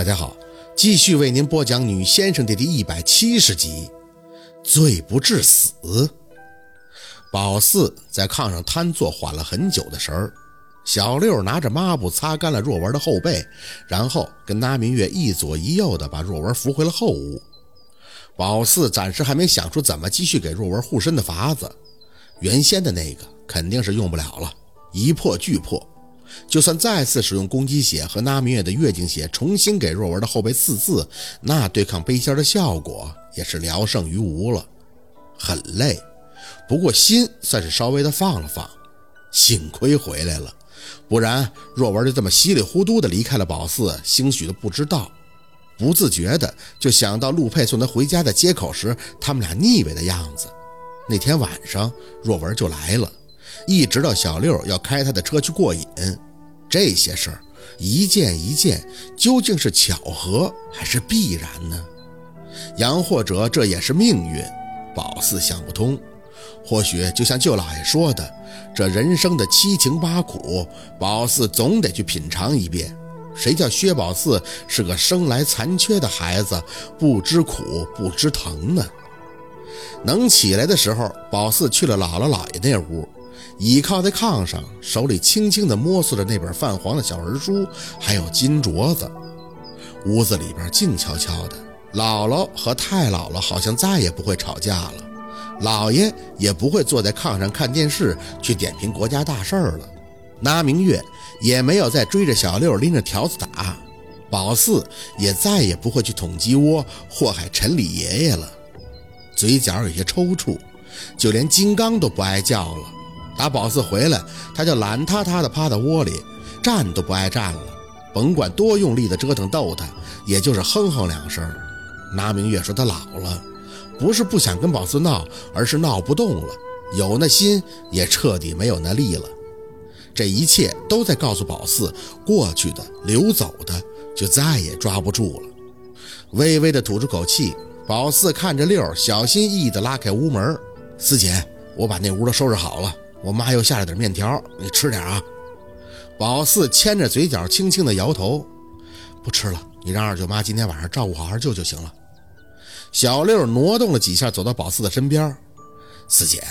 大家好，继续为您播讲《女先生》的第一百七十集，罪不至死。宝四在炕上瘫坐，缓了很久的神儿。小六拿着抹布擦干了若文的后背，然后跟那明月一左一右的把若文扶回了后屋。宝四暂时还没想出怎么继续给若文护身的法子，原先的那个肯定是用不了了，一破俱破。就算再次使用攻击血和那明月的月经血重新给若文的后背刺刺，那对抗背心的效果也是聊胜于无了。很累，不过心算是稍微的放了放。幸亏回来了，不然若文就这么稀里糊涂的离开了宝寺，兴许都不知道。不自觉的就想到陆佩送他回家的街口时，他们俩腻歪的样子。那天晚上，若文就来了。一直到小六要开他的车去过瘾，这些事儿一件一件，究竟是巧合还是必然呢？杨或者这也是命运，宝四想不通。或许就像舅老爷说的，这人生的七情八苦，宝四总得去品尝一遍。谁叫薛宝四是个生来残缺的孩子，不知苦不知疼呢？能起来的时候，宝四去了姥姥姥爷那屋。倚靠在炕上，手里轻轻地摸索着那本泛黄的小人书，还有金镯子。屋子里边静悄悄的，姥姥和太姥姥好像再也不会吵架了，姥爷也不会坐在炕上看电视去点评国家大事儿了。那明月也没有再追着小六拎着条子打，宝四也再也不会去捅鸡窝祸害陈李爷爷了。嘴角有些抽搐，就连金刚都不爱叫了。打宝四回来，他就懒塌塌的趴在窝里，站都不爱站了。甭管多用力的折腾逗他，也就是哼哼两声。拿明月说他老了，不是不想跟宝四闹，而是闹不动了，有那心也彻底没有那力了。这一切都在告诉宝四，过去的、流走的，就再也抓不住了。微微的吐出口气，宝四看着六，小心翼翼地拉开屋门：“四姐，我把那屋都收拾好了。”我妈又下了点面条，你吃点啊。宝四牵着嘴角，轻轻的摇头，不吃了。你让二舅妈今天晚上照顾好二舅就行了。小六挪动了几下，走到宝四的身边。四姐，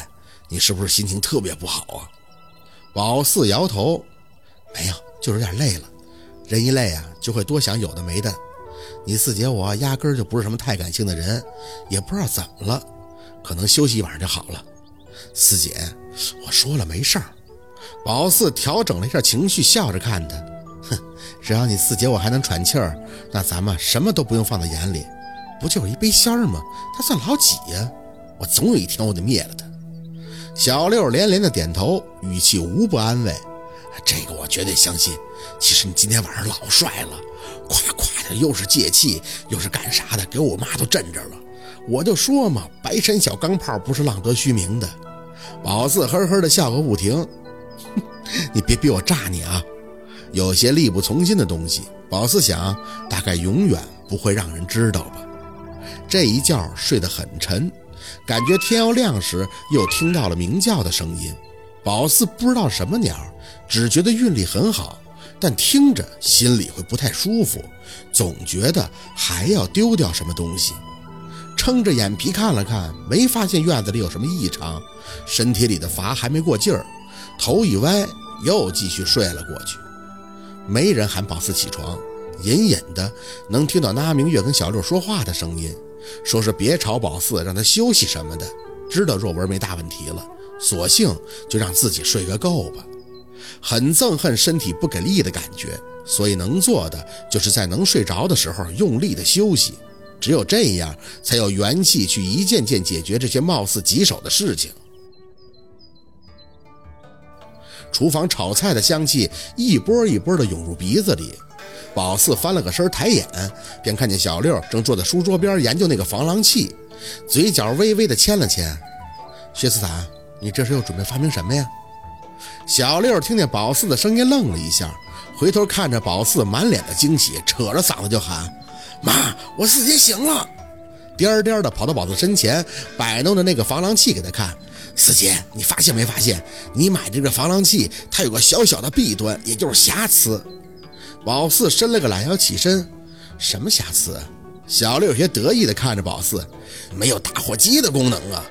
你是不是心情特别不好啊？宝四摇头，没有，就是有点累了。人一累啊，就会多想有的没的。你四姐我压根就不是什么太感性的人，也不知道怎么了，可能休息一晚上就好了。四姐。我说了没事儿，宝四调整了一下情绪，笑着看他，哼，只要你四姐我还能喘气儿，那咱们什么都不用放在眼里，不就是一杯仙儿吗？他算老几呀？我总有一天我得灭了他。小六连连的点头，语气无不安慰。这个我绝对相信。其实你今天晚上老帅了，夸夸的又是借气又是干啥的，给我妈都震着了。我就说嘛，白山小钢炮不是浪得虚名的。宝四呵呵的笑个不停，你别逼我炸你啊！有些力不从心的东西，宝四想，大概永远不会让人知道吧。这一觉睡得很沉，感觉天要亮时，又听到了鸣叫的声音。宝四不知道什么鸟，只觉得韵力很好，但听着心里会不太舒服，总觉得还要丢掉什么东西。撑着眼皮看了看，没发现院子里有什么异常，身体里的乏还没过劲儿，头一歪，又继续睡了过去。没人喊宝四起床，隐隐的能听到那明月跟小六说话的声音，说是别吵宝四，让他休息什么的。知道若文没大问题了，索性就让自己睡个够吧。很憎恨身体不给力的感觉，所以能做的就是在能睡着的时候用力的休息。只有这样，才有元气去一件件解决这些貌似棘手的事情。厨房炒菜的香气一波一波的涌入鼻子里，宝四翻了个身，抬眼便看见小六正坐在书桌边研究那个防狼器，嘴角微微的牵了牵。薛斯坦，你这是又准备发明什么呀？小六听见宝四的声音，愣了一下，回头看着宝四，满脸的惊喜，扯着嗓子就喊。妈，我四姐醒了，颠颠的跑到宝四身前，摆弄着那个防狼器给他看。四姐，你发现没发现？你买这个防狼器，它有个小小的弊端，也就是瑕疵。宝四伸了个懒腰起身，什么瑕疵？小六有些得意地看着宝四，没有打火机的功能啊！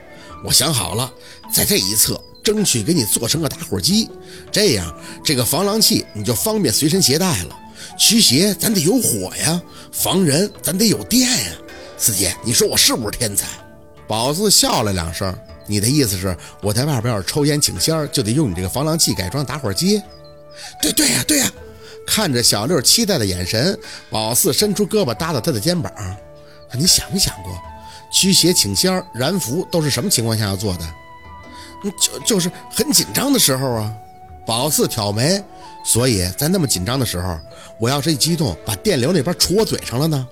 我想好了，在这一侧争取给你做成个打火机，这样这个防狼器你就方便随身携带了。驱邪咱得有火呀，防人咱得有电呀。四姐，你说我是不是天才？宝四笑了两声，你的意思是我在外边要是抽烟请仙，就得用你这个防狼器改装打火机？对对呀，对呀。看着小六期待的眼神，宝四伸出胳膊搭到他的肩膀。你想没想过，驱邪请仙、燃符都是什么情况下要做的？就就是很紧张的时候啊。宝四挑眉，所以在那么紧张的时候，我要是一激动，把电流那边戳我嘴上了呢？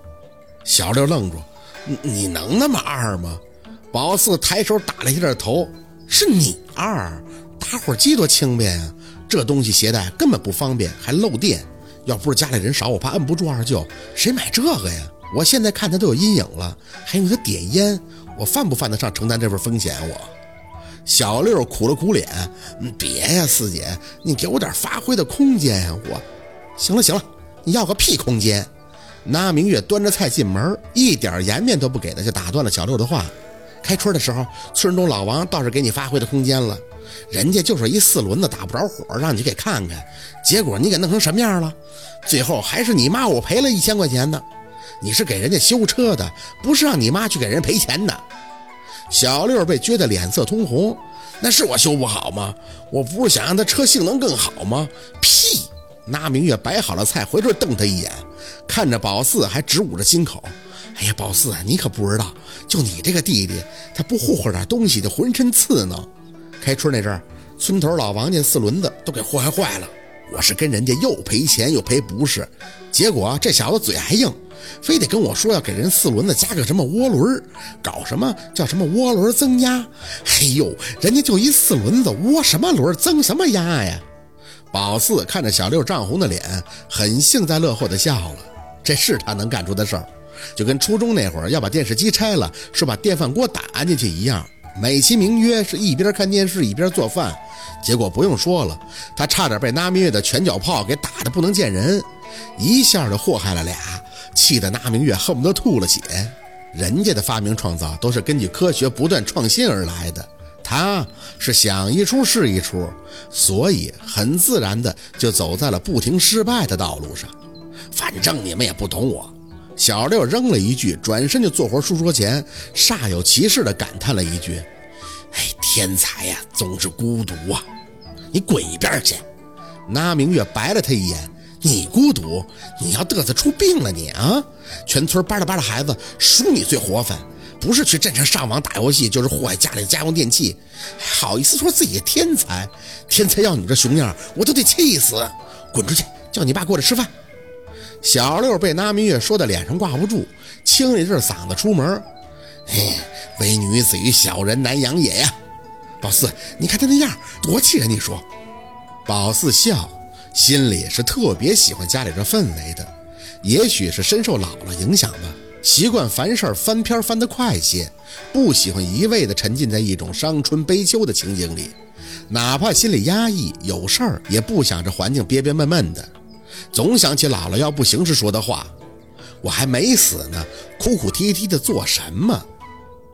小六愣住，你你能那么二吗？宝四抬手打了一下头，是你二，打火机多轻便呀。这东西携带根本不方便，还漏电。要不是家里人少，我怕摁不住二舅，谁买这个呀？我现在看他都有阴影了，还用他点烟，我犯不犯得上承担这份风险？我小六苦了苦脸，别呀，四姐，你给我点发挥的空间呀！我，行了行了，你要个屁空间！那明月端着菜进门，一点颜面都不给的就打断了小六的话。开春的时候，村中老王倒是给你发挥的空间了。人家就是一四轮子打不着火，让你给看看，结果你给弄成什么样了？最后还是你妈我赔了一千块钱呢。你是给人家修车的，不是让你妈去给人赔钱的。小六被撅得脸色通红，那是我修不好吗？我不是想让他车性能更好吗？屁！那明月摆好了菜，回头瞪他一眼，看着宝四还直捂着心口。哎呀，宝四，你可不知道，就你这个弟弟，他不霍霍点东西就浑身刺挠。开春那阵儿，村头老王家四轮子都给祸害坏了。我是跟人家又赔钱又赔不是，结果这小子嘴还硬，非得跟我说要给人四轮子加个什么涡轮，搞什么叫什么涡轮增压。嘿呦，人家就一四轮子，涡什么轮增什么压呀？宝四看着小六涨红的脸，很幸灾乐祸的笑了。这是他能干出的事儿，就跟初中那会儿要把电视机拆了，说把电饭锅打进去一样。美其名曰是一边看电视一边做饭，结果不用说了，他差点被那明月的拳脚炮给打得不能见人，一下就祸害了俩，气得那明月恨不得吐了血。人家的发明创造都是根据科学不断创新而来的，他是想一出是一出，所以很自然的就走在了不停失败的道路上。反正你们也不懂我。小六扔了一句，转身就坐回书桌前，煞有其事的感叹了一句：“哎，天才呀，总是孤独啊！你滚一边去！”那明月白了他一眼：“你孤独？你要嘚瑟出病了你啊！全村巴拉巴拉孩子，数你最活泛，不是去镇上上网打游戏，就是祸害家里的家用电器，好意思说自己天才？天才要你这熊样，我都得气死！滚出去，叫你爸过来吃饭。”小六被那明月说的脸上挂不住，清了一阵嗓子出门。嘿，唯女子与小人难养也呀！宝四，你看他那样多气人！你说，宝四笑，心里是特别喜欢家里这氛围的。也许是深受姥姥影响吧，习惯凡事翻篇翻得快些，不喜欢一味的沉浸在一种伤春悲秋的情景里，哪怕心里压抑有事儿，也不想这环境憋憋闷闷的。总想起姥姥要不行时说的话：“我还没死呢，哭哭啼啼的做什么？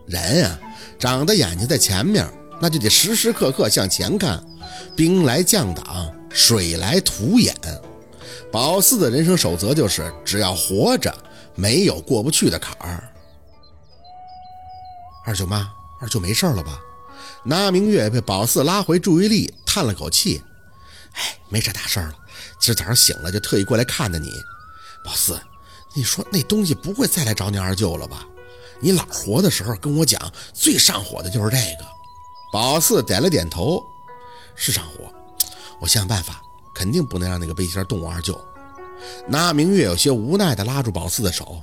人啊，长的眼睛在前面，那就得时时刻刻向前看。兵来将挡，水来土掩。宝四的人生守则就是：只要活着，没有过不去的坎儿。”二舅妈，二舅没事了吧？那明月被宝四拉回注意力，叹了口气：“哎，没啥大事了。”今儿早上醒了就特意过来看的你，宝四，你说那东西不会再来找你二舅了吧？你姥活的时候跟我讲，最上火的就是这个。宝四点了点头，是上火，我想想办法，肯定不能让那个背心动我二舅。那明月有些无奈地拉住宝四的手，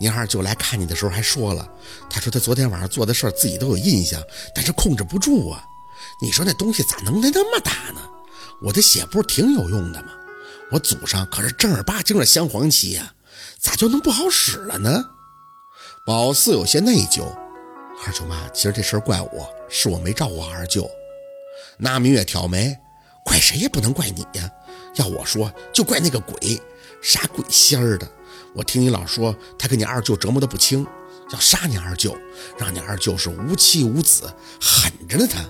你二舅来看你的时候还说了，他说他昨天晚上做的事儿自己都有印象，但是控制不住啊。你说那东西咋能耐那么大呢？我的血不是挺有用的吗？我祖上可是正儿八经的镶黄旗呀，咋就能不好使了呢？宝四有些内疚。二舅妈，其实这事儿怪我，是我没照顾好二舅。那明月挑眉，怪谁也不能怪你呀。要我说，就怪那个鬼，啥鬼仙儿的。我听你老说他跟你二舅折磨的不轻，要杀你二舅，让你二舅是无妻无子，狠着呢他。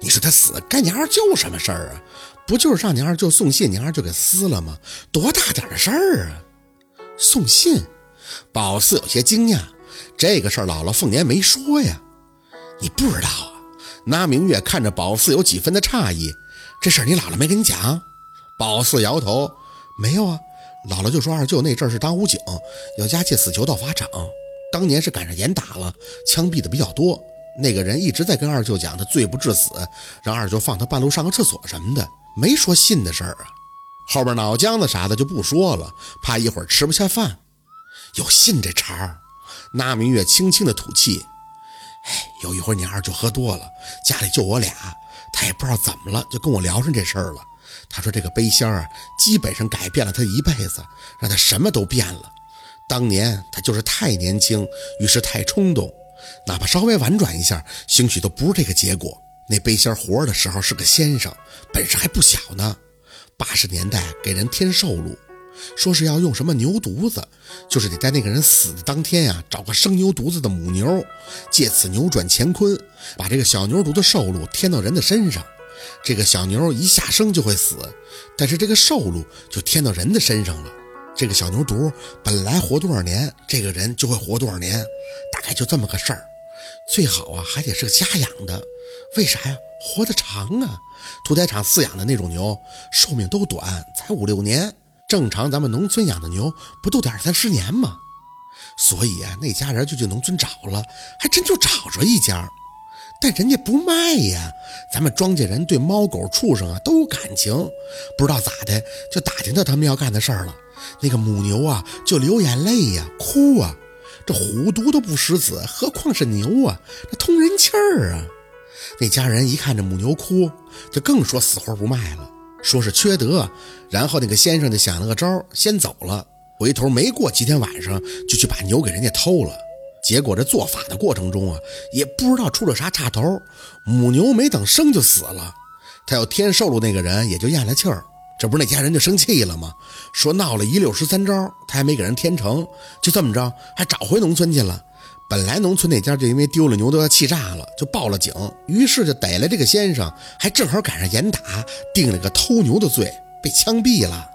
你说他死干你二舅什么事儿啊？不就是让你二舅送信，你二舅给撕了吗？多大点的事儿啊！送信，宝四有些惊讶，这个事儿姥姥凤年没说呀。你不知道啊？那明月看着宝四有几分的诧异，这事儿你姥姥没跟你讲？宝四摇头，没有啊。姥姥就说二舅那阵是当武警，要押解死囚到法场，当年是赶上严打了，枪毙的比较多。那个人一直在跟二舅讲他罪不至死，让二舅放他半路上个厕所什么的，没说信的事儿啊。后边脑浆子啥的就不说了，怕一会儿吃不下饭。有信这茬儿，那明月轻轻的吐气。哎，有一回你二舅喝多了，家里就我俩，他也不知道怎么了，就跟我聊上这事儿了。他说这个背仙儿啊，基本上改变了他一辈子，让他什么都变了。当年他就是太年轻，于是太冲动。哪怕稍微婉转一下，兴许都不是这个结果。那背仙活着的时候是个先生，本事还不小呢。八十年代给人添寿禄，说是要用什么牛犊子，就是得在那个人死的当天呀，找个生牛犊子的母牛，借此扭转乾坤，把这个小牛犊的寿禄添到人的身上。这个小牛一下生就会死，但是这个寿禄就添到人的身上了。这个小牛犊本来活多少年，这个人就会活多少年，大概就这么个事儿。最好啊，还得是个家养的，为啥呀？活得长啊！屠宰场饲养的那种牛，寿命都短，才五六年。正常咱们农村养的牛，不都得二三十年吗？所以啊，那家人就去农村找了，还真就找着一家，但人家不卖呀。咱们庄稼人对猫狗畜生啊都有感情，不知道咋的，就打听到他们要干的事儿了。那个母牛啊，就流眼泪呀，哭啊。这虎毒都不食子，何况是牛啊？这通人气儿啊！那家人一看这母牛哭，就更说死活不卖了，说是缺德。然后那个先生就想了个招，先走了，回头没过几天晚上就去把牛给人家偷了。结果这做法的过程中啊，也不知道出了啥岔头，母牛没等生就死了。他要添寿禄那个人也就咽了气儿。这不是那家人就生气了吗？说闹了一六十三招，他还没给人添成，就这么着还找回农村去了。本来农村那家就因为丢了牛都要气炸了，就报了警，于是就逮了这个先生，还正好赶上严打，定了个偷牛的罪，被枪毙了。